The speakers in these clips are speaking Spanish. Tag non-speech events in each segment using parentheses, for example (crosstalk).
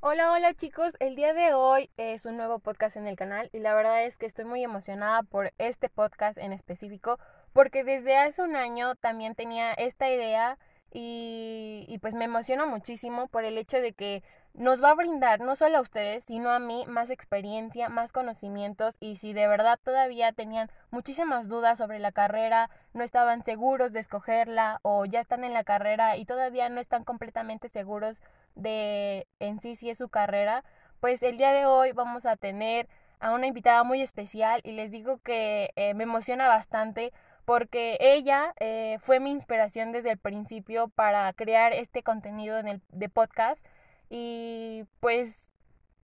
Hola, hola chicos, el día de hoy es un nuevo podcast en el canal y la verdad es que estoy muy emocionada por este podcast en específico porque desde hace un año también tenía esta idea y, pues me emociono muchísimo por el hecho de que nos va a brindar no solo a ustedes, sino a mí más experiencia, más conocimientos y si de verdad todavía tenían muchísimas dudas sobre la carrera, no estaban seguros de escogerla o ya están en la carrera y todavía no están completamente seguros de en sí si es su carrera, pues el día de hoy vamos a tener a una invitada muy especial y les digo que eh, me emociona bastante porque ella eh, fue mi inspiración desde el principio para crear este contenido de podcast y pues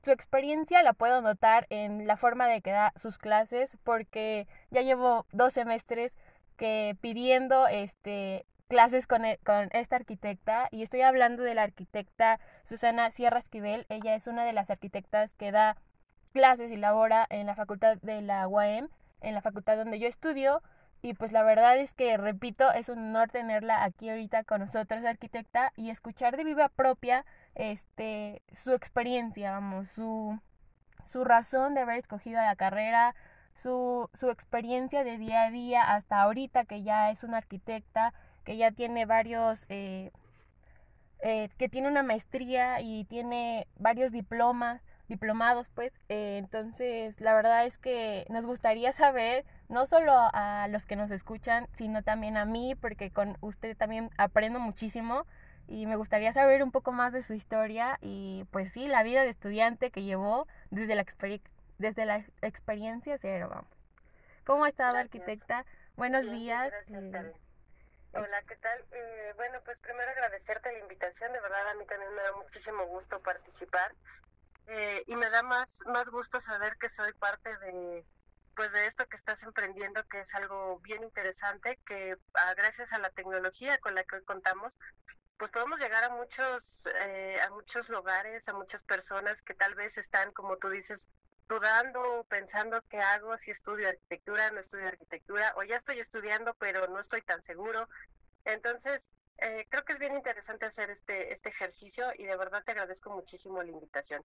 su experiencia la puedo notar en la forma de que da sus clases porque ya llevo dos semestres que pidiendo este clases con, e, con, esta arquitecta y estoy hablando de la arquitecta Susana Sierra Esquivel. Ella es una de las arquitectas que da clases y labora en la facultad de la UAM, en la facultad donde yo estudio. Y pues la verdad es que, repito, es un honor tenerla aquí ahorita con nosotros, arquitecta, y escuchar de viva propia este, su experiencia, vamos, su, su razón de haber escogido la carrera, su, su experiencia de día a día hasta ahorita que ya es una arquitecta, que ya tiene varios, eh, eh, que tiene una maestría y tiene varios diplomas, diplomados pues. Eh, entonces, la verdad es que nos gustaría (laughs) saber, no solo a los que nos escuchan, sino también a mí, porque con usted también aprendo muchísimo y me gustaría saber un poco más de su historia y pues sí, la vida de estudiante que llevó desde la, desde la experiencia cero, vamos. ¿Cómo ha estado, arquitecta? Buenos días. Hola, ¿qué tal? Eh, bueno, pues primero agradecerte la invitación, de verdad a mí también me da muchísimo gusto participar eh, y me da más, más gusto saber que soy parte de, pues de esto que estás emprendiendo, que es algo bien interesante, que ah, gracias a la tecnología con la que hoy contamos, pues podemos llegar a muchos, eh, a muchos lugares, a muchas personas que tal vez están, como tú dices, dudando, pensando qué hago, si estudio arquitectura, no estudio arquitectura, o ya estoy estudiando, pero no estoy tan seguro. Entonces, eh, creo que es bien interesante hacer este, este ejercicio y de verdad te agradezco muchísimo la invitación.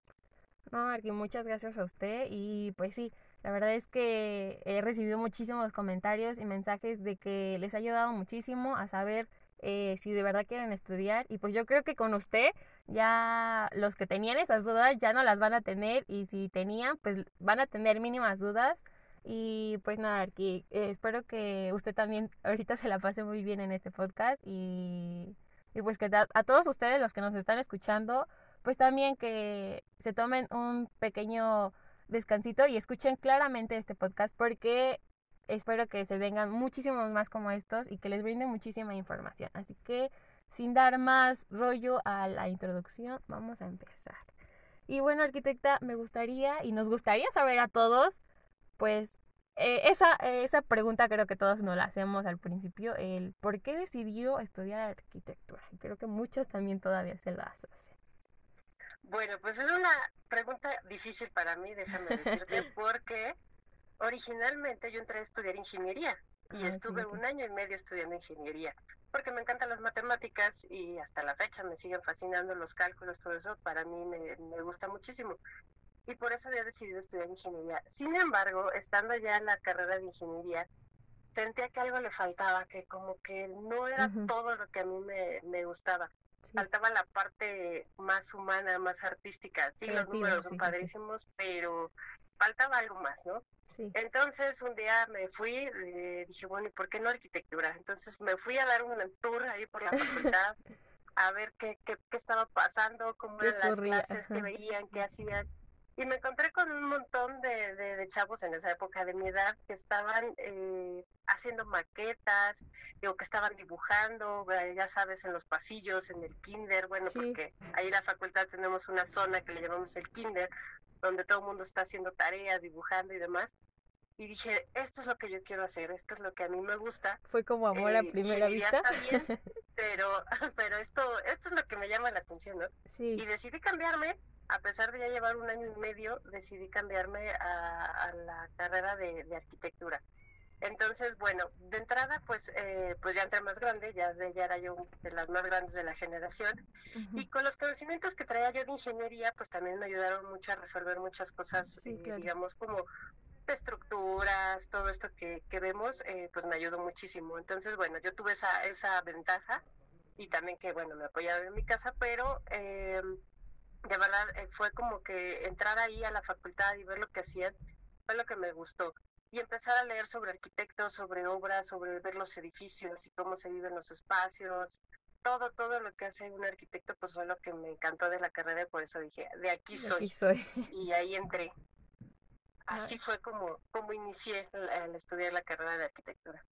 No, Arqui, muchas gracias a usted y pues sí, la verdad es que he recibido muchísimos comentarios y mensajes de que les ha ayudado muchísimo a saber eh, si de verdad quieren estudiar. Y pues yo creo que con usted ya los que tenían esas dudas ya no las van a tener y si tenían pues van a tener mínimas dudas. Y pues nada, aquí eh, espero que usted también (laughs) ahorita se la pase muy bien en este podcast y, y pues que a todos ustedes los que nos están escuchando pues también que se tomen un pequeño descansito y escuchen claramente este podcast porque espero que se vengan muchísimos más como estos y que les brinde muchísima información. Así que sin dar más rollo a la introducción, vamos a empezar. Y bueno, arquitecta, me gustaría y nos gustaría saber a todos, pues eh, esa, esa pregunta creo que todos nos la hacemos al principio, el por qué decidió estudiar arquitectura. Creo que muchos también todavía se las hacen. Bueno, pues es una pregunta difícil para mí, déjame decirte, (laughs) porque originalmente yo entré a estudiar ingeniería y estuve un año y medio estudiando ingeniería porque me encantan las matemáticas y hasta la fecha me siguen fascinando los cálculos, todo eso para mí me, me gusta muchísimo y por eso había decidido estudiar ingeniería. Sin embargo, estando ya en la carrera de ingeniería, sentía que algo le faltaba, que como que no era todo lo que a mí me, me gustaba. Faltaba la parte más humana, más artística. Sí, los números son padrísimos, pero faltaba algo más, ¿no? Entonces un día me fui, y dije, bueno, ¿y por qué no arquitectura? Entonces me fui a dar un tour ahí por la facultad (laughs) a ver qué, qué, qué estaba pasando, cómo eran las clases, qué veían, qué hacían. Y me encontré con un montón de, de, chavos en esa época de mi edad que estaban eh, haciendo maquetas, digo, que estaban dibujando, eh, ya sabes, en los pasillos, en el kinder, bueno, porque ahí en la facultad tenemos una zona que le llamamos el kinder, donde todo el mundo está haciendo tareas, dibujando y demás. Y dije, esto es lo que yo quiero hacer, esto es lo que a mí me gusta. Fue como amor a eh, primera vista. (laughs) pero, (laughs) pero esto, esto es lo que me llama la atención, ¿no? Sí. Y decidí cambiarme a pesar de ya llevar un año y medio, decidí cambiarme a, la carrera de, arquitectura. Entonces, bueno, de entrada, pues, eh, pues ya entré más grande, ya, ya era yo de las más grandes de la generación, y con los conocimientos que traía yo de ingeniería, pues también me ayudaron mucho a resolver muchas cosas, eh, digamos, como estructuras, todo esto que, que vemos, eh, pues me ayudó muchísimo. Entonces, bueno, yo tuve esa, esa ventaja, y también que, bueno, me apoyaron en mi casa, pero... Eh, de verdad eh, fue como que entrar ahí a la facultad y ver lo que hacían fue lo que me gustó y empezar a leer sobre arquitectos, sobre obras, sobre ver los edificios y cómo se viven los espacios, todo, todo lo que hace un arquitecto, pues fue lo que me encantó de la carrera y por eso dije, de aquí soy. soy. Y ahí entré. Así fue como, como inicié al estudiar la carrera de arquitectura.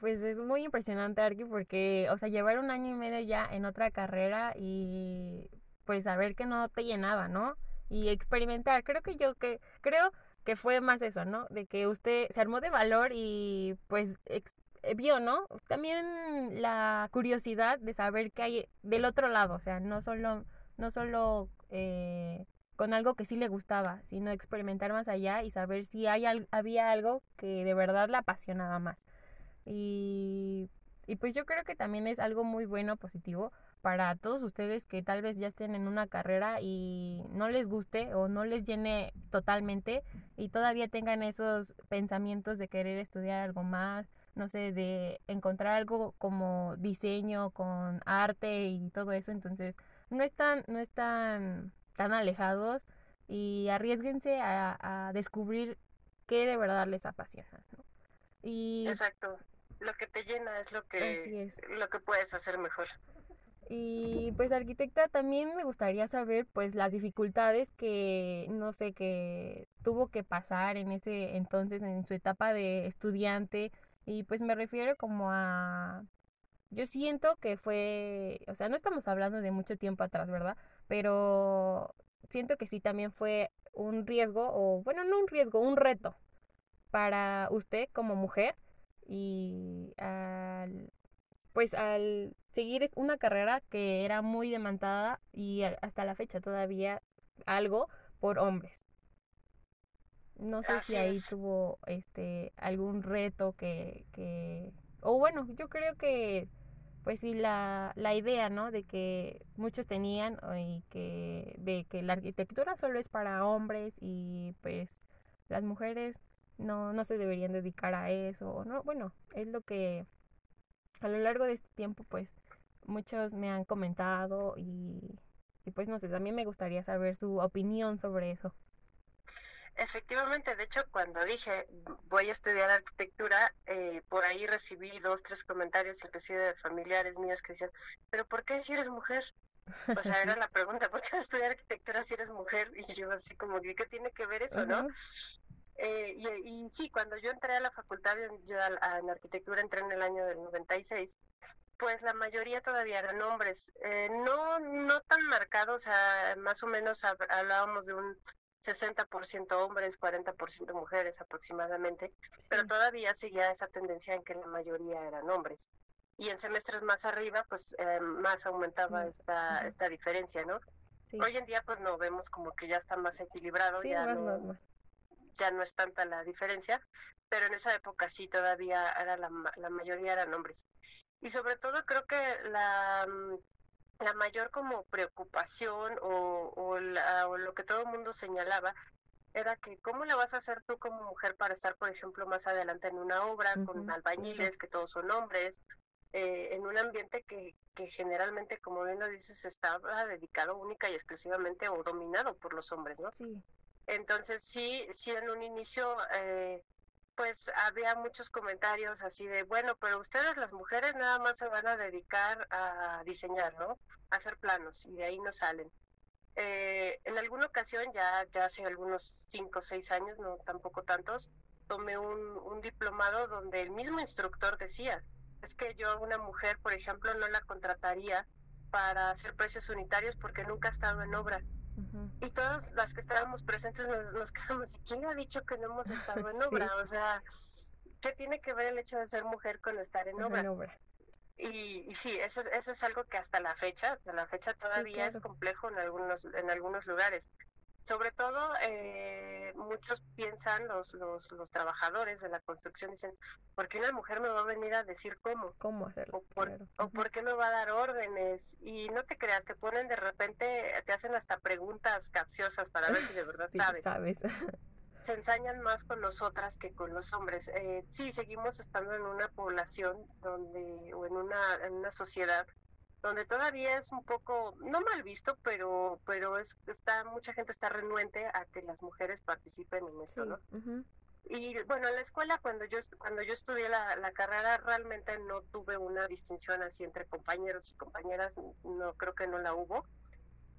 Pues es muy impresionante, Arqui, porque, o sea, llevar un año y medio ya en otra carrera y pues saber que no te llenaba, ¿no? Y experimentar. Creo que yo que creo que fue más eso, ¿no? De que usted se armó de valor y pues eh, vio, ¿no? También la curiosidad de saber qué hay del otro lado, o sea, no solo no solo eh, con algo que sí le gustaba, sino experimentar más allá y saber si hay había algo que de verdad la apasionaba más. Y, y pues yo creo que también es algo muy bueno, positivo, para todos ustedes que tal vez ya estén en una carrera y no les guste o no les llene totalmente y todavía tengan esos pensamientos de querer estudiar algo más, no sé, de encontrar algo como diseño con arte y todo eso, entonces no están, no están tan alejados y arriesguense a, descubrir qué de verdad les apasiona. Y... Exacto. Lo que te llena es lo que, lo que puedes hacer mejor. Y pues arquitecta también me gustaría saber pues las dificultades que no sé que tuvo que pasar en ese entonces en su etapa de estudiante y pues me refiero como a yo siento que fue, o sea, no estamos hablando de mucho tiempo atrás, ¿verdad? Pero siento que sí también fue un riesgo o bueno, no un riesgo, un reto para usted como mujer y al pues al seguir una carrera que era muy demandada y hasta la fecha todavía algo por hombres. No sé si ahí tuvo este algún reto que, que o bueno, yo creo que pues sí la, la idea, ¿no? De que muchos tenían y que de que la arquitectura solo es para hombres y pues las mujeres no no se deberían dedicar a eso, no, bueno, es lo que a lo largo de este tiempo, pues muchos me han comentado y, pues no sé, también me gustaría saber su opinión sobre eso. Efectivamente, de hecho, cuando dije voy a estudiar arquitectura, eh, por ahí recibí dos, tres comentarios, inclusive de familiares míos que decían, pero ¿por qué si eres mujer? O sea, (laughs) era la pregunta, (laughs) ¿por qué estudiar arquitectura si eres mujer? Y yo así como, ¿qué tiene que ver eso, no? Eh, y, sí, cuando yo entré a la facultad, yo en arquitectura entré en el año del 96, pues la mayoría todavía eran hombres. Eh, no, no tan marcados, o sea, más o menos hablábamos de un 60% hombres, 40% mujeres aproximadamente, pero todavía seguía esa tendencia en que la mayoría eran hombres. Y en semestres más arriba, pues eh, más aumentaba esta, esta diferencia, ¿no? Hoy en día, pues no vemos como que ya está más equilibrado, ya no, ya no es tanta la diferencia, pero en esa época sí todavía era la, la mayoría eran hombres. Y sobre todo creo que la, mm, la mayor como preocupación o, o, lo que todo el mundo señalaba era que cómo le vas a hacer tú como mujer para estar, por ejemplo, más adelante en una obra con albañiles, que todos son hombres, eh, en un ambiente que, que generalmente, como bien lo dices, estaba dedicado única y exclusivamente o dominado por los hombres, ¿no? Sí. Entonces sí, sí en un inicio eh, pues había muchos comentarios así de, bueno, pero ustedes las mujeres nada más se van a dedicar a diseñar, ¿no? A hacer planos y de ahí no salen. Eh, en alguna ocasión, ya, ya hace algunos cinco o seis años, no tampoco tantos, tomé un, un diplomado donde el mismo instructor decía, es que yo a una mujer, por ejemplo, no la contrataría para hacer precios unitarios porque nunca ha estado en obra. Y todas las que estábamos presentes nos, nos (laughs) quedamos, ¿y quién ha dicho que no hemos estado en (laughs) obra? O sea, ¿qué tiene que ver el hecho de ser mujer con estar en obra? Y, y, sí, eso, eso es algo que hasta la fecha, hasta la fecha todavía es complejo en algunos, en algunos lugares sobre todo eh, muchos piensan los, los, los trabajadores de la construcción dicen ¿por qué una mujer me va a venir a decir cómo? ¿Cómo hacerlo? O por, o por qué me va a dar órdenes y no te creas te ponen de repente te hacen hasta preguntas capciosas para ver si de verdad (laughs) sabes. sabes. Se ensañan más con nosotras que con los hombres. Eh, sí seguimos estando en una población donde o en una en una sociedad donde todavía es un poco no mal visto pero pero es está mucha gente está renuente a que las mujeres participen en eso no y bueno en la escuela cuando yo cuando yo estudié la, la, carrera realmente no tuve una distinción así entre compañeros y compañeras no creo que no la hubo.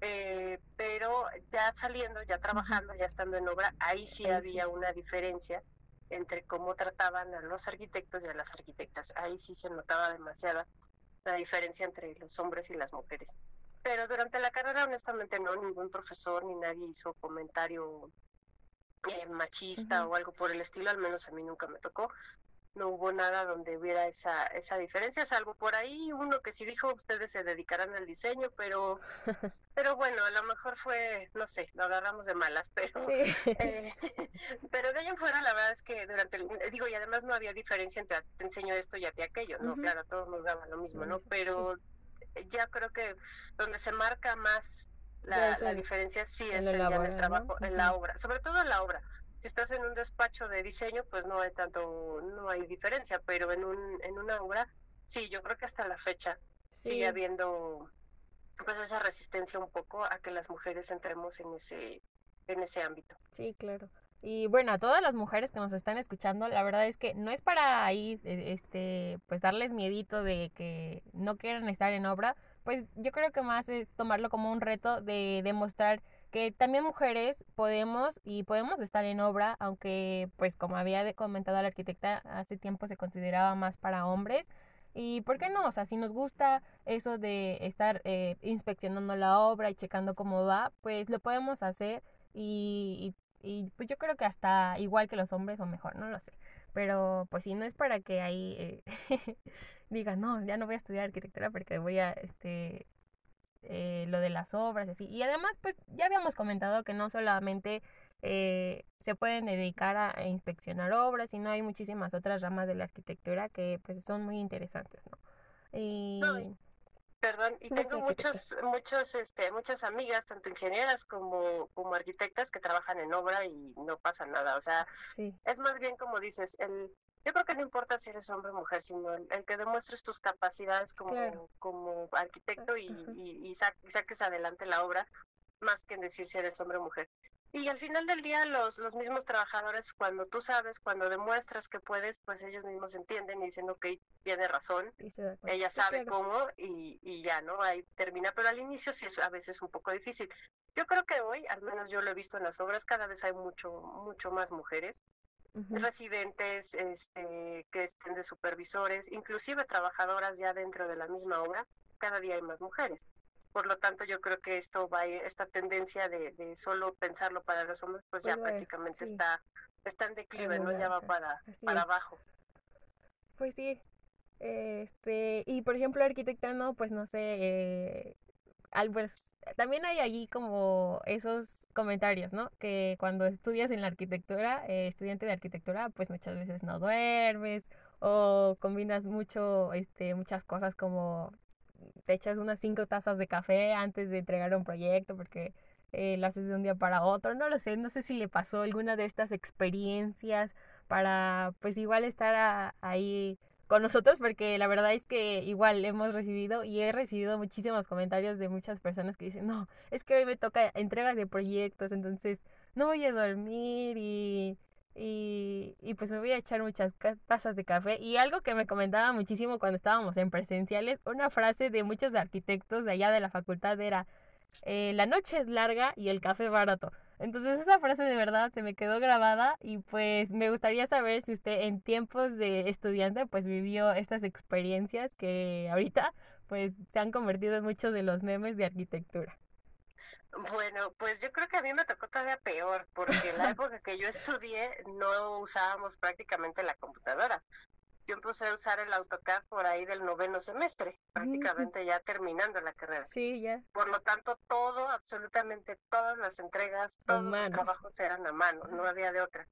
Eh, pero ya saliendo ya trabajando ya estando en obra ahí sí había una diferencia entre cómo trataban a los arquitectos y a las arquitectas. Ahí sí se notaba demasiada la diferencia entre los hombres y las mujeres. Pero durante la carrera, honestamente, no, ningún profesor ni nadie hizo comentario eh, machista o algo por el estilo, al menos a mí nunca me tocó no hubo nada donde hubiera esa, esa diferencia, salvo por ahí uno que sí dijo ustedes se dedicarán al diseño, pero (laughs) pero bueno, a lo mejor fue, no sé, lo agarramos de malas, pero (laughs) eh, (laughs) pero de ahí en fuera la verdad es que durante el, digo, y además no había diferencia entre te enseño esto y a ti aquello, ¿no? Claro, todos nos daban lo mismo, ¿no? Pero ya creo que donde se marca más la, la diferencia sí es en, el trabajo, en la obra, sobre todo en la obra si estás en un despacho de diseño, pues no hay tanto, no hay diferencia, pero en un, en una obra, sí, yo creo que hasta la fecha sigue habiendo pues esa resistencia un poco a que las mujeres entremos en ese, en ese ámbito. Sí, claro. Y bueno, a todas las mujeres que nos están escuchando, la verdad es que no es para ahí, e, este, pues darles miedito de que no quieran estar en obra, pues yo creo que más es tomarlo como un reto de demostrar que también mujeres podemos y podemos estar en obra, aunque pues como había comentado la arquitecta, hace tiempo se consideraba más para hombres. ¿Y por qué no? O sea, si nos gusta eso de estar eh, inspeccionando la obra y checando cómo va, pues lo podemos hacer y, y, pues yo creo que hasta igual que los hombres o mejor, no lo sé. Pero pues si no es para que ahí eh, (laughs) digan, no, ya no voy a estudiar arquitectura porque voy a este eh, lo de las obras y así. Y además, pues ya habíamos comentado que no solamente eh, se pueden dedicar a, inspeccionar obras, sino hay muchísimas otras ramas de la arquitectura que pues son muy interesantes, ¿no? Y... Perdón, y tengo muchos, muchos, este, muchas amigas, tanto ingenieras como, como arquitectas, que trabajan en obra y no pasa nada. O sea, es más bien como dices, el, yo creo que no importa si eres hombre o mujer, sino el, que demuestres tus capacidades como, como arquitecto y, y, y, saques adelante la obra, más que en decir si eres hombre o mujer. Y al final del día los, los mismos trabajadores, cuando tú sabes, cuando demuestras que puedes, pues ellos mismos entienden y dicen, ok, tiene razón, ella sabe cómo y, y ya, ¿no? Ahí termina, pero al inicio sí es a veces un poco difícil. Yo creo que hoy, al menos yo lo he visto en las obras, cada vez hay mucho, mucho más mujeres residentes este, que estén de supervisores, inclusive trabajadoras ya dentro de la misma obra, cada día hay más mujeres. Por lo tanto, yo creo que esto va, esta tendencia de, de solo pensarlo para los hombres, pues, ya prácticamente está, está en declive, ¿no? Ya va para, para abajo. Pues sí. Este, y por ejemplo, arquitectano, pues no sé, eh, pues, también hay allí como esos comentarios, ¿no? Que cuando estudias en la arquitectura, eh, estudiante de arquitectura, pues muchas veces no duermes o combinas mucho, este, muchas cosas como te echas unas cinco tazas de café antes de entregar un proyecto porque eh, lo haces de un día para otro, no lo sé, no sé si le pasó alguna de estas experiencias para pues igual estar ahí con nosotros porque la verdad es que igual hemos recibido y he recibido muchísimos comentarios de muchas personas que dicen, no, es que hoy me toca entregas de proyectos, entonces no voy a dormir y, y, y pues me voy a echar muchas tazas de café. Y algo que me comentaba muchísimo cuando estábamos en presenciales, una frase de muchos arquitectos de allá de la facultad era, eh, la noche es larga y el café barato. Entonces esa frase de verdad se me quedó grabada y pues me gustaría saber si usted en tiempos de estudiante pues vivió estas experiencias que ahorita pues se han convertido en muchos de los memes de arquitectura. Bueno, pues yo creo que a mí me tocó todavía peor, porque en la (laughs) época que yo estudié no usábamos prácticamente la computadora. Yo empecé a usar el AutoCAD por ahí del noveno semestre, prácticamente ya terminando la carrera. Sí, ya. Por lo tanto, todo, absolutamente todas las entregas, todos los trabajos eran a mano, no había de otra.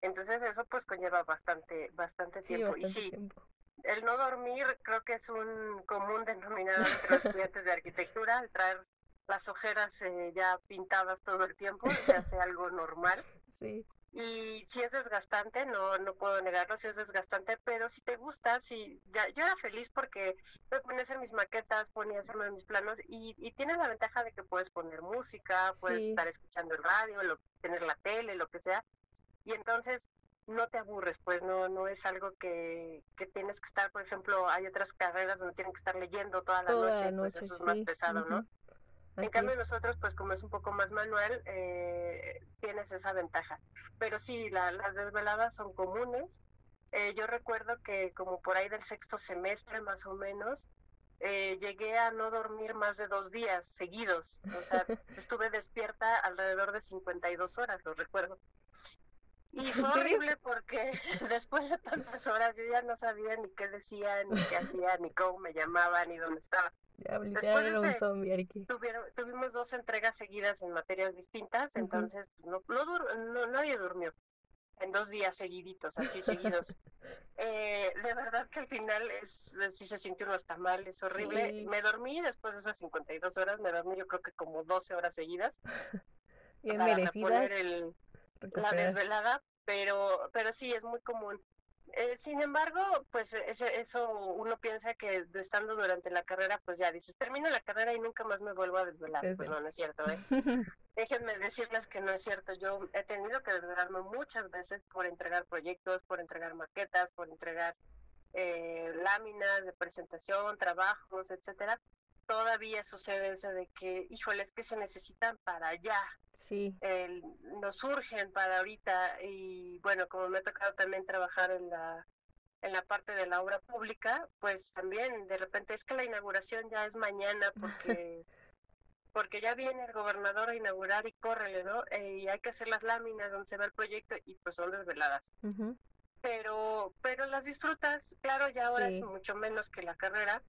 Entonces eso pues conlleva bastante, bastante tiempo. y sí, el no dormir creo que es un común denominador entre los (laughs) estudiantes de arquitectura, al traer las ojeras eh, ya pintadas todo el tiempo, se hace algo normal. Sí. Y si es desgastante, no no puedo negarlo, si es desgastante, pero si te gusta, si ya, yo era feliz porque me ponía a hacer mis maquetas, ponía a hacerme mis planos y, y tienes la ventaja de que puedes poner música, puedes estar escuchando el radio, lo, tener la tele, lo que sea. Y entonces no te aburres, pues no no es algo que, que tienes que estar, por ejemplo, hay otras carreras donde tienen que estar leyendo toda la noche, pues eso es más pesado, ¿no? En cambio nosotros, pues como es un poco más manual, eh, tienes esa ventaja. Pero sí, las desveladas son comunes. Eh, yo recuerdo que como por ahí del sexto semestre más o menos, eh, llegué a no dormir más de dos días seguidos. O sea, (laughs) estuve despierta alrededor de 52 horas, lo recuerdo. Y (laughs) fue horrible porque (laughs) después de tantas horas yo ya no sabía ni qué decía, ni qué hacía, ni cómo me llamaban, ni dónde estaba. Después de un zombie, tuvimos dos entregas seguidas en materias distintas, entonces no, no, nadie durmió en dos días seguiditos, así seguidos. (laughs) Eh, de verdad que al final es, sí se sintió uno hasta mal, es horrible. Me dormí después de esas 52 horas, me dormí yo creo que como 12 horas seguidas. Bien para el, la desvelada, pero, pero sí, es muy común. Eh, sin embargo, pues ese, eso uno piensa que estando durante la carrera, pues ya dices, termino la carrera y nunca más me vuelvo a desvelar. Pues no, no es cierto. ¿eh? (laughs) Déjenme decirles que no es cierto. Yo he tenido que desvelarme muchas veces por entregar proyectos, por entregar maquetas, por entregar eh, láminas de presentación, trabajos, etcétera. Todavía sucede eso de que, híjoles, que se necesitan para allá, Sí. nos surgen para ahorita y bueno, como me ha tocado también trabajar en la en la parte de la obra pública, pues también de repente es que la inauguración ya es mañana (laughs) porque porque ya viene el gobernador a inaugurar y córrele, ¿no? Eh, y hay que hacer las láminas donde se ve el proyecto y pues son desveladas. Pero pero las disfrutas, claro, ya ahora es mucho menos que la carrera,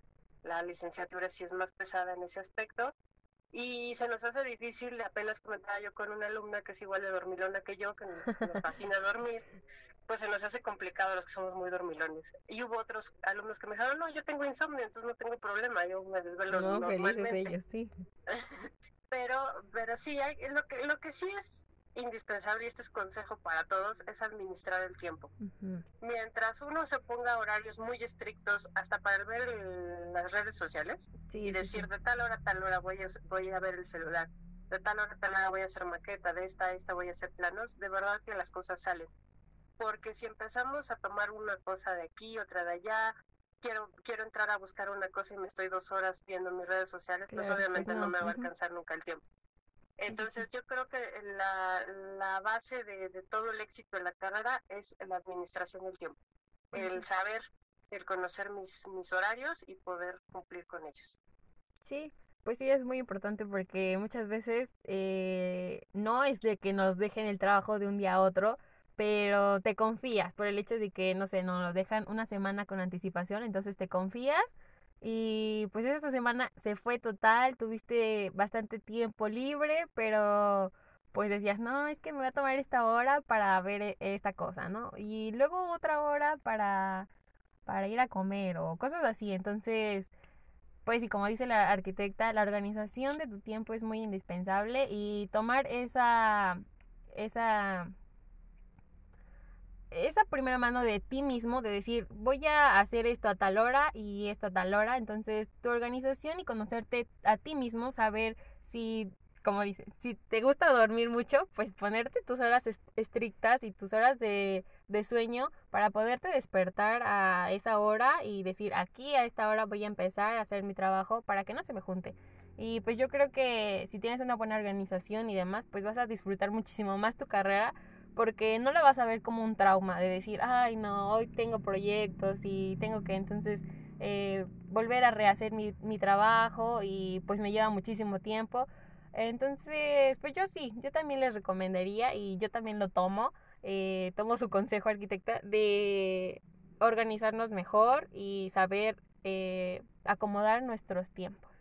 la licenciatura sí es más pesada en ese aspecto, y se nos hace difícil, apenas comentaba yo con una alumna que es igual de dormilona que yo, que nos, fascina dormir, pues se nos hace complicado los que somos muy dormilones. Y hubo otros alumnos que me dijeron, no, yo tengo insomnio, entonces no tengo problema, yo me desvelo no, normalmente. Ellos, sí. (laughs) pero, pero sí, hay, lo que, lo que sí es indispensable, y este es consejo para todos, es administrar el tiempo. Mientras uno se ponga horarios muy estrictos, hasta para ver las redes sociales, y decir de tal hora a tal hora voy a, voy a ver el celular, de tal hora a tal hora voy a hacer maqueta, de esta a esta voy a hacer planos, de verdad que las cosas salen. Porque si empezamos a tomar una cosa de aquí, otra de allá, quiero quiero entrar a buscar una cosa y me estoy dos horas viendo mis redes sociales, pues obviamente no, me va a alcanzar nunca el tiempo. Entonces yo creo que la, la base de, todo el éxito de la carrera es la administración del tiempo, el saber, el conocer mis, mis horarios y poder cumplir con ellos. Sí, pues sí, es muy importante porque muchas veces eh, no es de que nos dejen el trabajo de un día a otro, pero te confías por el hecho de que, no sé, nos lo dejan una semana con anticipación, entonces te confías y pues esta semana se fue total, tuviste bastante tiempo libre, pero pues decías, no, es que me voy a tomar esta hora para ver e, esta cosa, ¿no? Y luego otra hora para, para ir a comer o cosas así. Entonces, pues y como dice la arquitecta, la organización de tu tiempo es muy indispensable y tomar esa, esa esa primera mano de ti mismo, de decir, voy a hacer esto a tal hora y esto a tal hora, entonces tu organización y conocerte a ti mismo, saber si, como dices, si te gusta dormir mucho, pues ponerte tus horas estrictas y tus horas de, de sueño para poderte despertar a esa hora y decir, aquí a esta hora voy a empezar a hacer mi trabajo para que no se me junte. Y pues yo creo que si tienes una buena organización y demás, pues vas a disfrutar muchísimo más tu carrera porque no la vas a ver como un trauma de decir, ay no, hoy tengo proyectos y tengo que entonces eh, volver a rehacer mi, mi trabajo y pues me lleva muchísimo tiempo. Entonces, pues yo sí, yo también les recomendaría y yo también lo tomo, eh, tomo su consejo arquitecta de organizarnos mejor y saber eh, acomodar nuestros tiempos.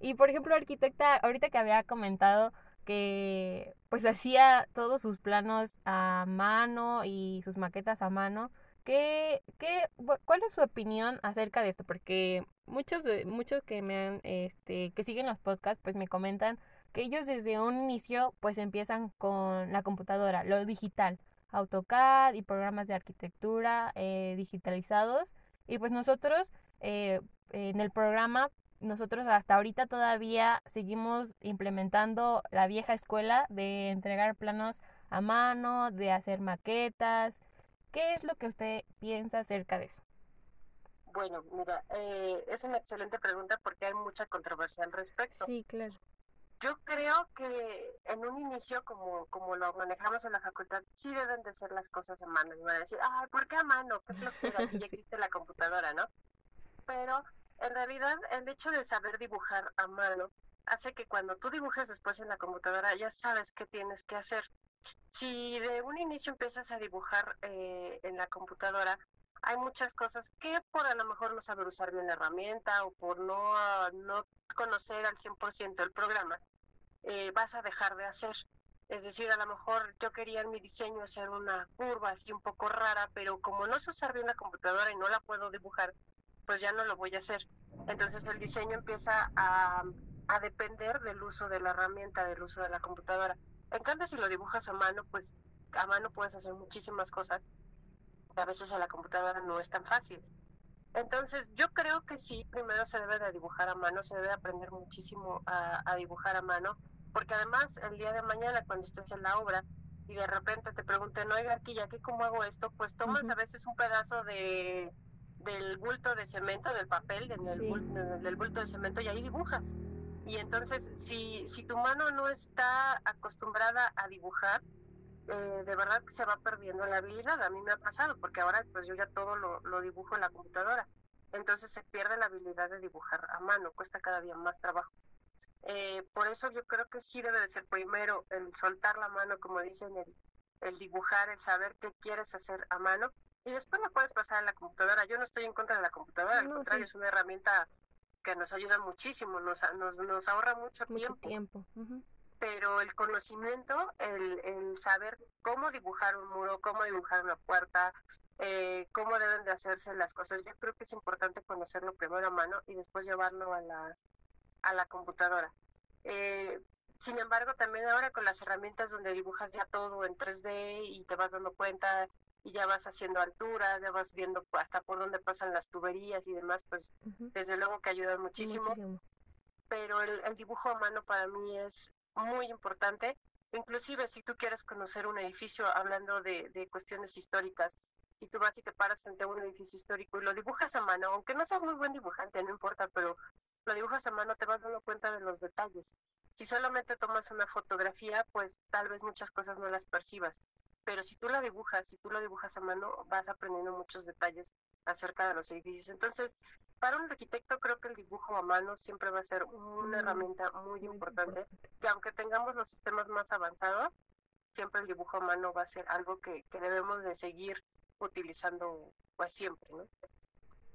Y por ejemplo, arquitecta, ahorita que había comentado que pues hacía todos sus planos a mano y sus maquetas a mano, ¿qué, qué, ¿cuál es su opinión acerca de esto? Porque muchos, muchos que me han, este, que siguen los podcasts, pues me comentan que ellos desde un inicio pues empiezan con la computadora, lo digital, AutoCAD y programas de arquitectura eh, digitalizados. Y pues nosotros eh, en el programa, nosotros hasta ahorita todavía seguimos implementando la vieja escuela de entregar planos a mano, de hacer maquetas. ¿Qué es lo que usted piensa acerca de eso? Bueno, mira, eh, es una excelente pregunta porque hay mucha controversia al respecto. Sí, claro. Yo creo que en un inicio, como, como lo manejamos en la facultad, sí deben de ser las cosas a mano. Y van a decir, ay, ¿por qué a mano? ¿Qué es lo que ya existe la computadora, no? Pero en realidad el hecho de saber dibujar a mano hace que cuando tú dibujes después en la computadora ya sabes qué tienes que hacer. Si de un inicio empiezas a dibujar eh, en la computadora, hay muchas cosas que por a lo mejor no saber usar bien la herramienta o por no, no conocer al 100% el programa, eh, vas a dejar de hacer. Es decir, a lo mejor yo quería en mi diseño hacer una curva así un poco rara, pero como no sé usar bien la computadora y no la puedo dibujar, pues ya no lo voy a hacer. Entonces el diseño empieza a, a depender del uso de la herramienta, del uso de la computadora. En cambio, si lo dibujas a mano, pues a mano puedes hacer muchísimas cosas a veces a la computadora no es tan fácil. Entonces, yo creo que sí, primero se debe de dibujar a mano, se debe aprender muchísimo a, dibujar a mano, porque además el día de mañana cuando estés en la obra y de repente te pregunten, oiga, aquí ya que cómo hago esto, pues tomas a veces un pedazo de del bulto de cemento, del papel, del, bulto, del bulto de cemento y ahí dibujas. Y entonces, si, si tu mano no está acostumbrada a dibujar, eh, de verdad que se va perdiendo la habilidad. A mí me ha pasado, porque ahora pues yo ya todo lo, lo dibujo en la computadora. Entonces se pierde la habilidad de dibujar a mano, cuesta cada día más trabajo. Eh, por eso yo creo que sí debe de ser primero el soltar la mano, como dicen, el, el dibujar, el saber qué quieres hacer a mano, y después lo puedes pasar a la computadora. Yo no estoy en contra de la computadora, al contrario, es una herramienta que nos ayuda muchísimo, nos, nos, nos ahorra mucho, mucho tiempo pero el conocimiento, el, el saber cómo dibujar un muro, cómo dibujar una puerta, eh, cómo deben de hacerse las cosas, yo creo que es importante conocerlo primero a mano y después llevarlo a la, a la computadora. Eh, sin embargo, también ahora con las herramientas donde dibujas ya todo en 3D y te vas dando cuenta y ya vas haciendo alturas, ya vas viendo hasta por dónde pasan las tuberías y demás, pues desde luego que ayuda muchísimo. Pero el, el, dibujo a mano para mí es muy importante. Inclusive si tú quieres conocer un edificio hablando de, de cuestiones históricas, si tú vas y te paras frente a un edificio histórico y lo dibujas a mano, aunque no seas muy buen dibujante, no importa, pero lo dibujas a mano, te vas dando cuenta de los detalles. Si solamente tomas una fotografía, pues tal vez muchas cosas no las percibas, pero si tú la dibujas, si tú lo dibujas a mano, vas aprendiendo muchos detalles acerca de los edificios. Entonces, para un arquitecto creo que el dibujo a mano siempre va a ser una herramienta muy, importante, que aunque tengamos los sistemas más avanzados, siempre el dibujo a mano va a ser algo que, que debemos de seguir utilizando pues siempre, ¿no?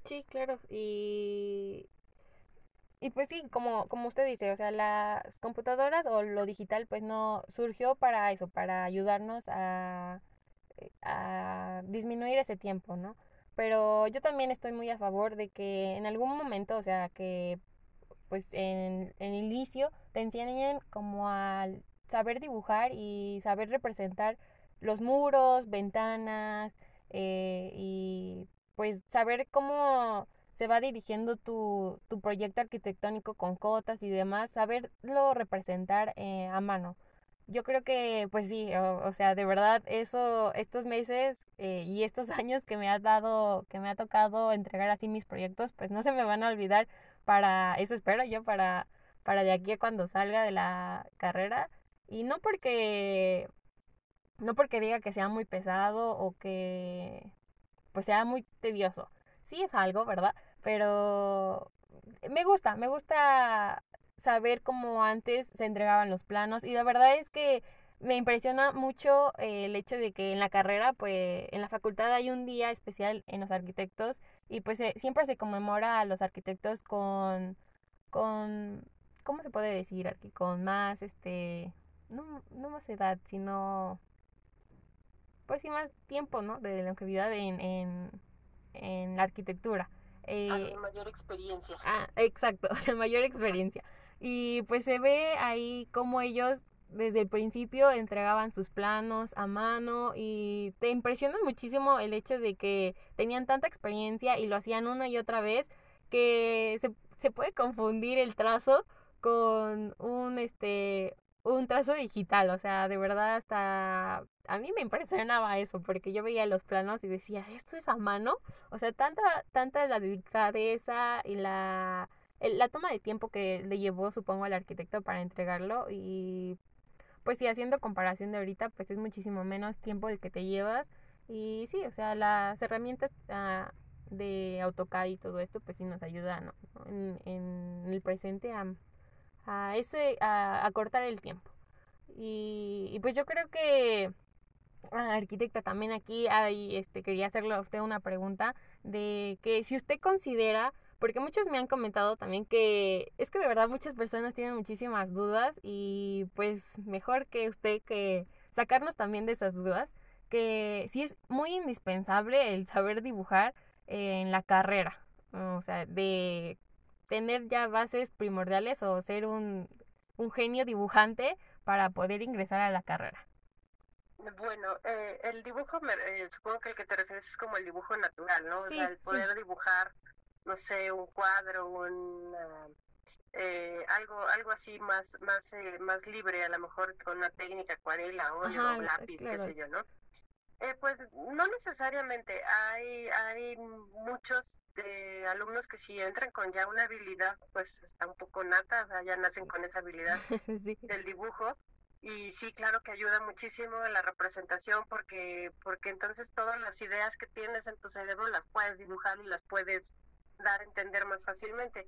Sí, claro, y, y pues sí, como, como usted dice, o sea, las computadoras o lo digital pues no surgió para eso, para ayudarnos a, a disminuir ese tiempo, ¿no? Pero yo también estoy muy a favor de que en algún momento, o sea, que pues en, el inicio te enseñen como a saber dibujar y saber representar los muros, ventanas eh, y pues saber cómo se va dirigiendo tu, tu proyecto arquitectónico con cotas y demás, saberlo representar eh, a mano yo creo que, pues sí, o, sea, de verdad, eso, estos meses eh, y estos (laughs) años que me ha dado, que me ha tocado entregar así mis proyectos, pues no se me van a olvidar para, eso espero yo, para, para de aquí a cuando salga de la carrera. Y no porque, no porque diga que sea muy pesado o que pues sea muy tedioso. Sí es algo, ¿verdad? Pero me gusta, me gusta saber cómo antes se entregaban los planos y la verdad es que me impresiona mucho eh, el hecho de que en la carrera, pues en la facultad hay un día especial en los arquitectos y pues siempre se conmemora a los arquitectos con, con, ¿cómo se puede decir? Aquí? Con más, este, no, no más edad, sino, pues sí, más tiempo, ¿no? De longevidad en, en, en la arquitectura. Eh, mayor experiencia. Ah, exacto, (laughs) mayor experiencia. Y pues se ve ahí como ellos desde el principio entregaban sus planos a mano y te impresiona muchísimo el hecho de que tenían tanta experiencia y lo hacían una y otra vez que se, se puede confundir el trazo con un este un trazo digital, o sea, de verdad hasta a mí me impresionaba eso porque yo veía los planos y decía, "¿Esto es a mano?" O sea, tanta tanta la delicadeza y la la toma de tiempo que le llevó, supongo, al arquitecto para entregarlo y pues sí, haciendo comparación de ahorita, pues es muchísimo menos tiempo el que te llevas y sí, o sea, las herramientas ah, de AutoCAD y todo esto, pues sí nos ayudan en, en, el presente a, a ese, a, cortar el tiempo. Y, y, pues yo creo que, ah, arquitecta, también aquí hay, este, quería hacerle a usted una pregunta de que si usted considera porque muchos me han comentado también que es que de verdad muchas personas tienen muchísimas dudas y pues mejor que usted que sacarnos también de esas dudas, que sí es muy indispensable el saber dibujar en la carrera, o sea, de tener ya bases primordiales o ser un, un genio dibujante para poder ingresar a la carrera. Bueno, eh, el dibujo, eh, supongo que el que te refieres es como el dibujo natural, ¿no? o sea, el poder dibujar no sé, un cuadro, un eh, algo algo así más más eh, más libre, a lo mejor con una técnica acuarela, o lápiz, qué sé yo, ¿no? Eh, pues no necesariamente. Hay hay muchos de alumnos que si entran con ya una habilidad, pues está un poco nata, o sea, ya nacen con esa habilidad (laughs) del dibujo y sí, claro que ayuda muchísimo en la representación porque porque entonces todas las ideas que tienes en tu cerebro las puedes dibujar y las puedes dar a entender más fácilmente.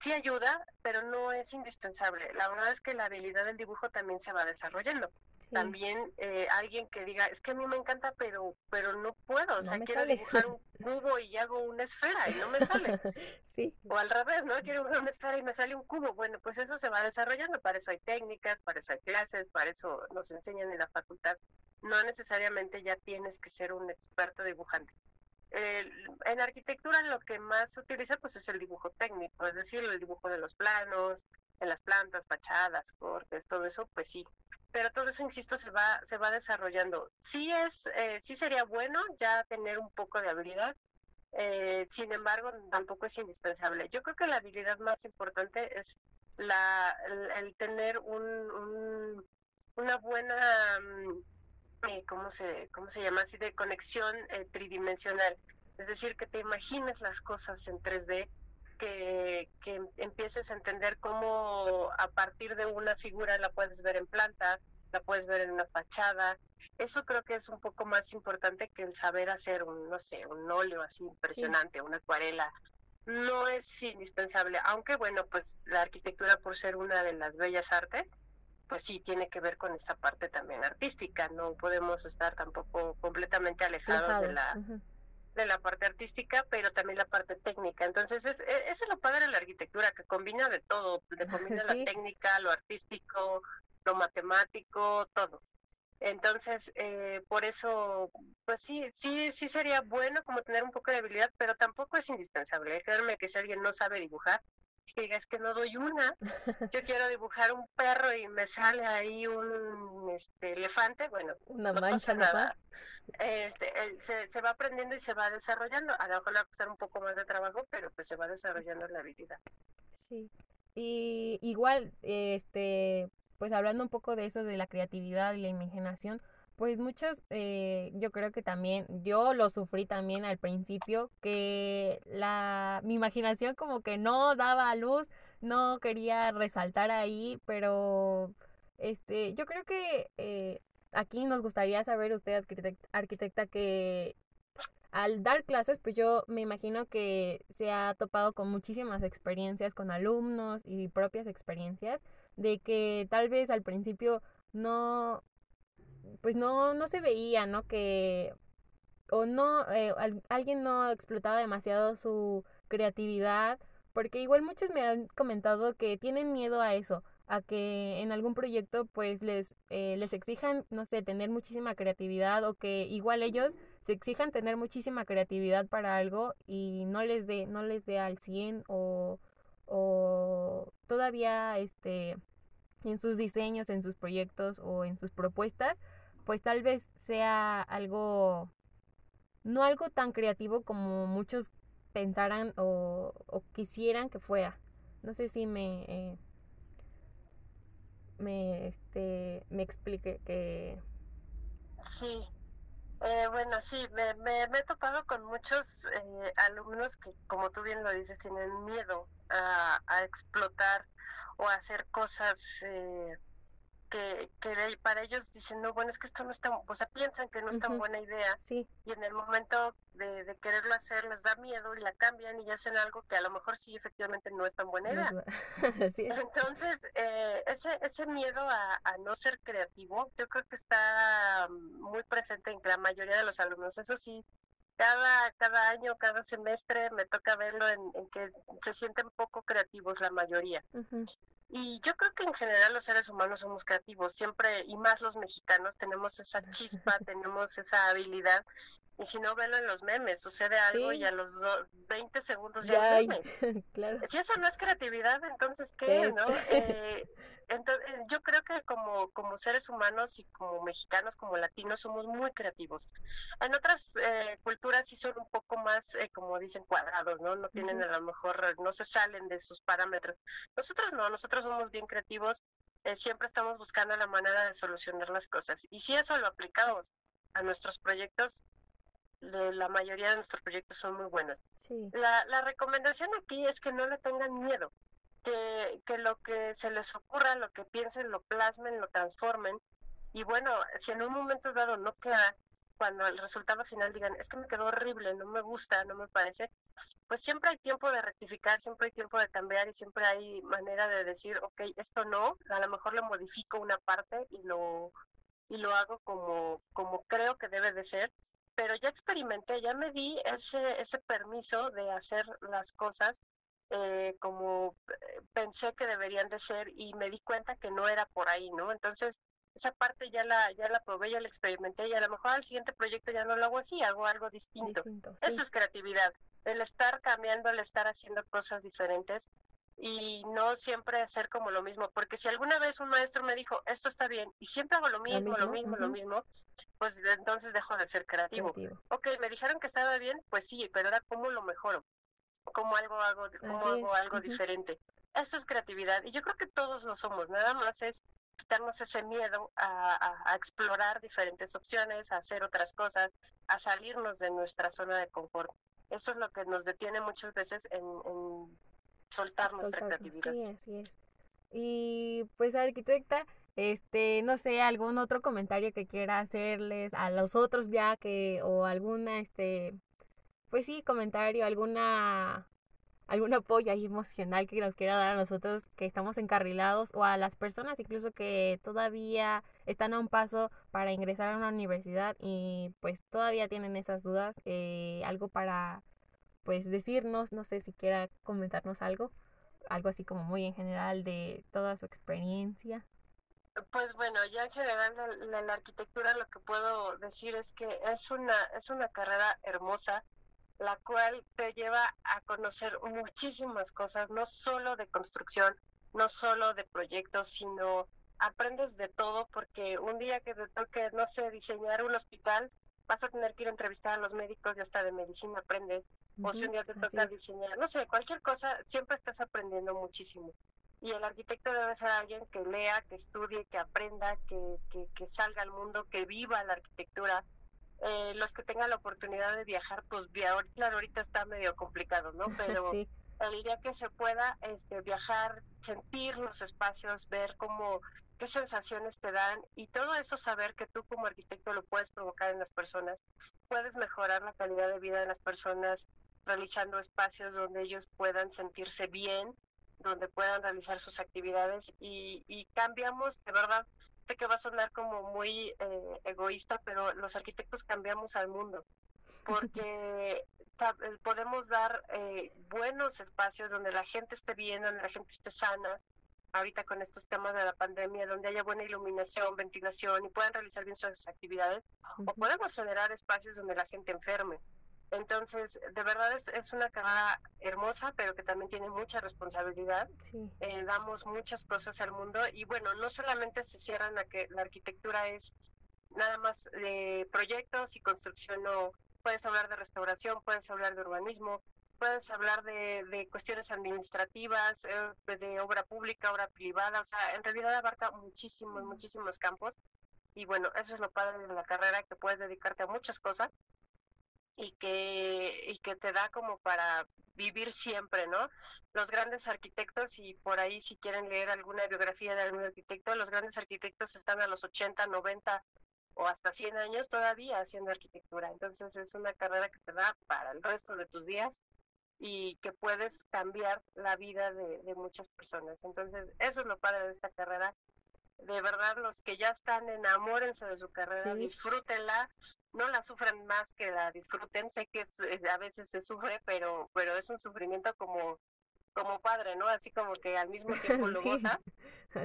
Sí ayuda, pero no es indispensable. La verdad es que la habilidad del dibujo también se va desarrollando. También eh, alguien que diga, es que a mí me encanta, pero pero no puedo, o sea, quiero dibujar (laughs) un cubo y hago una esfera y no me sale. (laughs) sí. O al revés, ¿no? Quiero dibujar una esfera y me sale un cubo. Bueno, pues eso se va desarrollando, para eso hay técnicas, para eso hay clases, para eso nos enseñan en la facultad. No necesariamente ya tienes que ser un experto dibujante en arquitectura lo que más se utiliza pues es el dibujo técnico, es decir, el dibujo de los planos, en las plantas, fachadas, cortes, todo eso, pues sí. Pero todo eso, insisto, se va, se va desarrollando. Sí es, eh, sí sería bueno ya tener un poco de habilidad, eh, sin embargo, tampoco es indispensable. Yo creo que la habilidad más importante es la, el, tener un, un, una buena mm, eh, ¿cómo, se, ¿cómo se llama? Así de conexión eh, tridimensional. Es decir, que te imagines las cosas en 3D, que, que empieces a entender cómo a partir de una figura la puedes ver en planta, la puedes ver en una fachada. Eso creo que es un poco más importante que el saber hacer un, no sé, un óleo así impresionante, una acuarela. No es indispensable, aunque bueno, pues la arquitectura por ser una de las bellas artes, pues sí tiene que ver con esta parte también artística, no podemos estar tampoco completamente alejados de la de la parte artística, pero también la parte técnica. Entonces, es, e, es lo padre de la arquitectura, que combina de todo, de (laughs) combina la técnica, lo artístico, lo matemático, todo. Entonces, eh, por eso, pues sí, sí, sí sería bueno como tener un poco de habilidad, pero tampoco es indispensable. Créanme que si alguien no sabe dibujar, que diga, es que no doy una, yo quiero dibujar un perro y me sale ahí un este, elefante, bueno, (laughs) una no mancha, pasa nada. Este, se, se, va aprendiendo y se va desarrollando, a lo mejor le va a costar un poco más de trabajo, pero pues se va desarrollando la habilidad. Sí, y igual, este, pues hablando un poco de eso, de la creatividad y la imaginación, pues muchos, eh, yo creo que también, yo lo sufrí también al principio, que la, mi imaginación como que no daba luz no quería resaltar ahí, pero este, yo creo que eh, aquí nos gustaría saber usted, arquitecta, que al dar clases, pues yo me imagino que se ha topado con muchísimas experiencias con alumnos y propias experiencias de que tal vez al principio no, pues no, no se veía, ¿no? Que o no, eh, alguien no explotaba demasiado su creatividad, porque igual muchos me han comentado que tienen miedo a eso, a que en algún proyecto pues les, eh, les exijan, no sé, tener muchísima creatividad o que igual ellos se exijan tener muchísima creatividad para algo y no les dé, no les dé al 100 o, o todavía este en sus diseños, en sus proyectos o en sus propuestas, pues tal vez sea algo no algo tan creativo como muchos pensaran o, quisieran que fuera. No sé si me eh, me este me explique que sí eh, bueno sí me, me, he topado con muchos eh, alumnos que como tú bien lo dices tienen miedo a, explotar o hacer cosas eh, que, que para ellos dicen, no, bueno, es que esto no está, o sea, piensan que no es tan buena idea. Y en el momento de, de, quererlo hacer les da miedo y la cambian y hacen algo que a lo mejor sí efectivamente no es tan buena idea. (laughs) Entonces, eh, ese, ese miedo a, a no ser creativo, yo creo que está muy presente en la mayoría de los alumnos. Eso sí, cada, cada año, cada semestre me toca verlo en, que se sienten poco creativos la mayoría. Y yo creo que en general los seres humanos somos creativos, siempre, y más los mexicanos, tenemos esa chispa, tenemos esa habilidad. Y si no, velo en los memes, sucede algo y a los 20 segundos ya, hay (laughs) claro. Si eso no es creatividad, entonces, ¿qué? ¿no? (laughs) Eh, entonces, yo creo que como, como seres humanos y como mexicanos, como latinos, somos muy creativos. En otras eh, culturas sí son un poco más, eh, como dicen, cuadrados, ¿no? No tienen a lo mejor, no se salen de sus parámetros. Nosotros no, nosotros somos bien creativos, eh, siempre estamos buscando la manera de solucionar las cosas. Y si eso lo aplicamos a nuestros proyectos, la mayoría de nuestros proyectos son muy buenos. La, la recomendación aquí es que no le tengan miedo que, que lo que se les ocurra, lo que piensen, lo plasmen, lo transformen. Y bueno, si en un momento dado no queda, cuando el resultado final digan, es que me quedó horrible, no me gusta, no me parece, pues siempre hay tiempo de rectificar, siempre hay tiempo de cambiar y siempre hay manera de decir, ok, esto no, a lo mejor le modifico una parte y lo, y lo hago como, como creo que debe de ser, pero ya experimenté, ya me di ese, ese permiso de hacer las cosas eh, como eh, pensé que deberían de ser y me di cuenta que no era por ahí, ¿no? Entonces, esa parte ya la, ya la probé, ya la experimenté y a lo mejor al siguiente proyecto ya no lo hago así, hago algo distinto. Eso es creatividad, el estar cambiando, el estar haciendo cosas diferentes y no siempre hacer como lo mismo, porque si alguna vez un maestro me dijo, esto está bien, y siempre hago lo mismo, lo mismo, lo mismo, pues entonces dejo de ser creativo. creativo. Ok, me dijeron que estaba bien, pues sí, pero ahora cómo lo mejoro cómo algo hago, cómo hago algo diferente. Eso es creatividad y yo creo que todos lo somos, nada más es quitarnos ese miedo a, explorar diferentes opciones, a hacer otras cosas, a salirnos de nuestra zona de confort. Eso es lo que nos detiene muchas veces en, soltar nuestra creatividad. Sí, así es. Y pues arquitecta, este, no sé, algún otro comentario que quiera hacerles a los otros ya que o alguna este pues sí, comentario, alguna algún apoyo ahí emocional que nos quiera dar a nosotros que estamos encarrilados o a las personas incluso que todavía están a un paso para ingresar a una universidad y pues todavía tienen esas dudas, eh, algo para pues decirnos, no sé si quiera comentarnos algo, algo así como muy en general de toda su experiencia. Pues bueno, ya en general la, la arquitectura lo que puedo decir es que es una, es una carrera hermosa, la cual te lleva a conocer muchísimas cosas, no solo de construcción, no solo de proyectos, sino aprendes de todo porque un día que te toque, no sé, diseñar un hospital, vas a tener que ir a entrevistar a los médicos y hasta de medicina aprendes. O si un día te toca diseñar, no sé, cualquier cosa, siempre estás aprendiendo muchísimo. Y el arquitecto debe ser alguien que lea, que estudie, que aprenda, que, que, que salga al mundo, que viva la arquitectura, eh, los que tengan la oportunidad de viajar, pues claro, ahorita está medio complicado, ¿no? (laughs) Pero el día que se pueda este, viajar, sentir los espacios, ver cómo, qué sensaciones te dan y todo eso saber que tú como arquitecto lo puedes provocar en las personas, puedes mejorar la calidad de vida de las personas realizando espacios donde ellos puedan sentirse bien, donde puedan realizar sus actividades y, y cambiamos, de verdad, sé que va a sonar como muy eh, egoísta, pero los arquitectos cambiamos al mundo porque (laughs) eh, podemos dar eh, buenos espacios donde la gente esté bien, donde la gente esté sana, ahorita con estos temas de la pandemia, donde haya buena iluminación, ventilación y puedan realizar bien sus actividades, o podemos generar espacios donde la gente enferme. Entonces, de verdad es, es una carrera hermosa, pero que también tiene mucha responsabilidad. Eh, damos muchas cosas al mundo y bueno, no solamente se cierran a que la arquitectura es nada más de proyectos y construcción, no. Puedes hablar de restauración, puedes hablar de urbanismo, puedes hablar de, de cuestiones administrativas, eh, de obra pública, obra privada, o sea, en realidad abarca muchísimos, muchísimos campos. Y bueno, eso es lo padre de la carrera, que puedes dedicarte a muchas cosas y que, y que te da como para vivir siempre, ¿no? Los grandes arquitectos, y por ahí si quieren leer alguna biografía de algún arquitecto, los grandes arquitectos están a los 80, 90 o hasta 100 años todavía haciendo arquitectura. Entonces es una carrera que te da para el resto de tus días y que puedes cambiar la vida de, muchas personas. Entonces eso es lo padre de esta carrera de verdad los que ya están enamórense de su carrera, disfrútenla, no la sufran más que la disfruten, sé que a veces se sufre, pero pero es un sufrimiento como como padre, ¿no? Así como que al mismo tiempo (laughs) lo goza.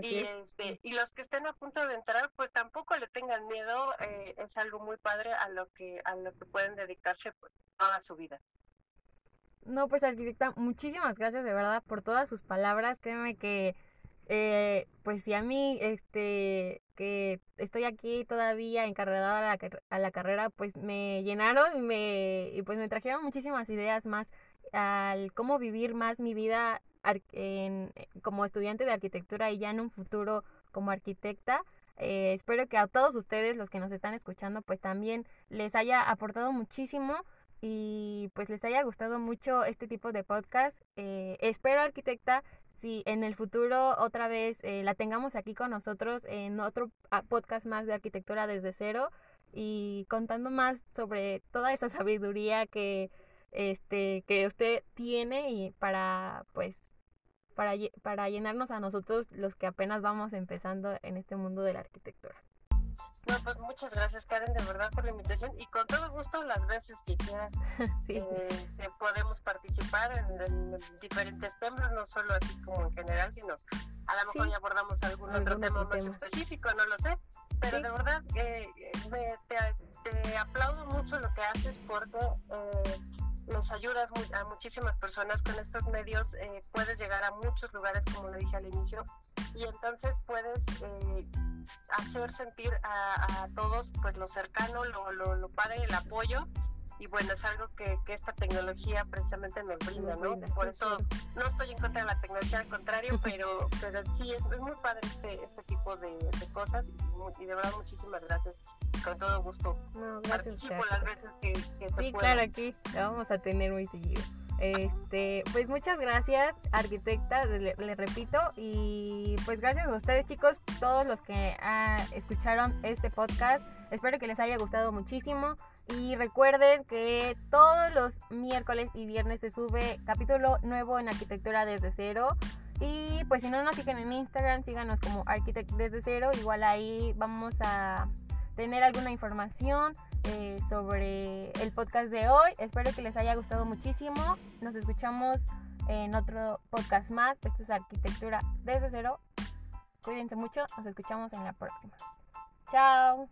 Y este y los que estén a punto de entrar, pues tampoco le tengan miedo, eh, es algo muy padre a lo que a lo que pueden dedicarse pues toda su vida. No, pues arquitecta, muchísimas gracias de verdad por todas sus palabras. Créeme que eh, pues si a mí, este, que estoy aquí todavía encarregada a la, a la carrera, pues me llenaron y, me, y pues me trajeron muchísimas ideas más al cómo vivir más mi vida en, como estudiante de arquitectura y ya en un futuro como arquitecta. Eh, espero que a todos ustedes, los que nos están escuchando, pues también les haya aportado muchísimo y pues les haya gustado mucho este tipo de podcast. Eh, espero, arquitecta, si en el futuro otra vez eh, la tengamos aquí con nosotros en otro ah, podcast más de arquitectura desde cero y contando más sobre toda esa (laughs) sabiduría que este que usted tiene y para pues para, para llenarnos a nosotros los que apenas vamos empezando en este mundo de la arquitectura. No, pues muchas gracias Karen, de verdad por la invitación y con todo gusto las veces que quieras (laughs) sí. eh, podemos participar en, diferentes temas, no solo así como en general, sino a lo mejor ya abordamos algún, otro tema más específico, no lo sé, pero de verdad eh, me, te, te, aplaudo mucho lo que haces porque eh, nos ayudas a muchísimas personas con estos medios, eh, puedes llegar a muchos lugares como lo dije al inicio y entonces puedes eh, hacer sentir a, a, todos pues lo cercano, lo, lo, lo, padre, el apoyo y bueno, es algo que, que esta tecnología precisamente nos brinda, ¿no? Por eso no estoy en contra de la tecnología, al contrario, (laughs) pero, pero sí, es, es muy padre este, este tipo de, de cosas y, y, de verdad muchísimas gracias. Con todo gusto. No, Participo las veces que, que se Sí, claro, aquí la vamos a tener muy seguido. Este, pues muchas gracias, arquitecta, le, le, repito, y pues gracias a ustedes chicos, todos los que ah, escucharon este podcast. Espero que les haya gustado muchísimo. Y recuerden que todos los miércoles y viernes se sube capítulo nuevo en arquitectura desde cero. Y pues si no nos siguen en Instagram, síganos como Architect desde cero. Igual ahí vamos a tener alguna información eh, sobre el podcast de hoy. Espero que les haya gustado muchísimo. Nos escuchamos en otro podcast más. Esto es Arquitectura desde cero. Cuídense mucho. Nos escuchamos en la próxima. Chao.